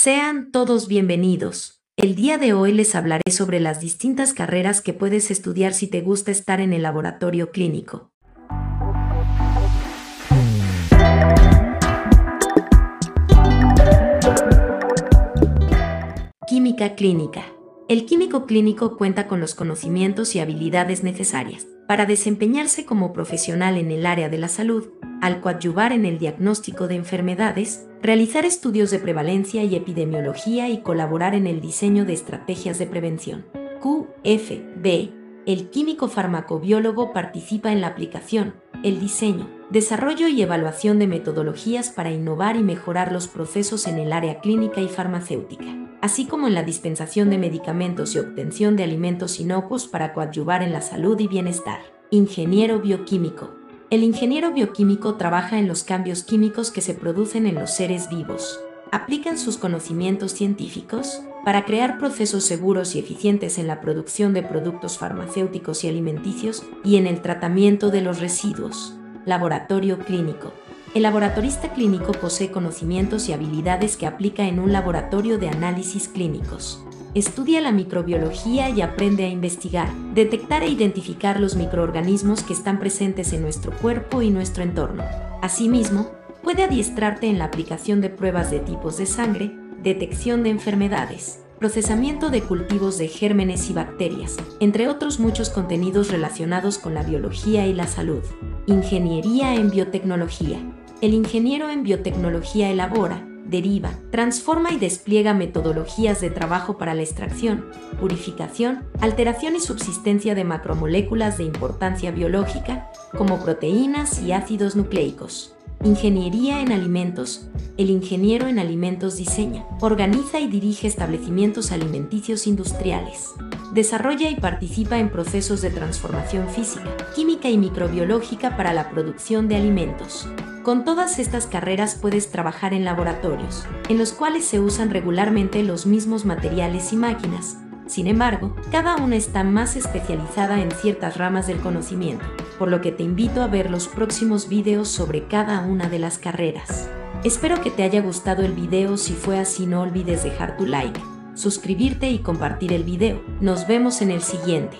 Sean todos bienvenidos. El día de hoy les hablaré sobre las distintas carreras que puedes estudiar si te gusta estar en el laboratorio clínico. Química clínica. El químico clínico cuenta con los conocimientos y habilidades necesarias para desempeñarse como profesional en el área de la salud, al coadyuvar en el diagnóstico de enfermedades, realizar estudios de prevalencia y epidemiología y colaborar en el diseño de estrategias de prevención. QFB. El químico farmacobiólogo participa en la aplicación, el diseño, desarrollo y evaluación de metodologías para innovar y mejorar los procesos en el área clínica y farmacéutica, así como en la dispensación de medicamentos y obtención de alimentos inocuos para coadyuvar en la salud y bienestar. Ingeniero bioquímico el ingeniero bioquímico trabaja en los cambios químicos que se producen en los seres vivos. Aplican sus conocimientos científicos para crear procesos seguros y eficientes en la producción de productos farmacéuticos y alimenticios y en el tratamiento de los residuos. Laboratorio clínico. El laboratorista clínico posee conocimientos y habilidades que aplica en un laboratorio de análisis clínicos estudia la microbiología y aprende a investigar, detectar e identificar los microorganismos que están presentes en nuestro cuerpo y nuestro entorno. Asimismo, puede adiestrarte en la aplicación de pruebas de tipos de sangre, detección de enfermedades, procesamiento de cultivos de gérmenes y bacterias, entre otros muchos contenidos relacionados con la biología y la salud. Ingeniería en biotecnología. El ingeniero en biotecnología elabora, deriva, transforma y despliega metodologías de trabajo para la extracción, purificación, alteración y subsistencia de macromoléculas de importancia biológica, como proteínas y ácidos nucleicos. Ingeniería en alimentos. El ingeniero en alimentos diseña, organiza y dirige establecimientos alimenticios industriales. Desarrolla y participa en procesos de transformación física, química y microbiológica para la producción de alimentos. Con todas estas carreras puedes trabajar en laboratorios, en los cuales se usan regularmente los mismos materiales y máquinas. Sin embargo, cada una está más especializada en ciertas ramas del conocimiento por lo que te invito a ver los próximos videos sobre cada una de las carreras. Espero que te haya gustado el video, si fue así no olvides dejar tu like, suscribirte y compartir el video. Nos vemos en el siguiente.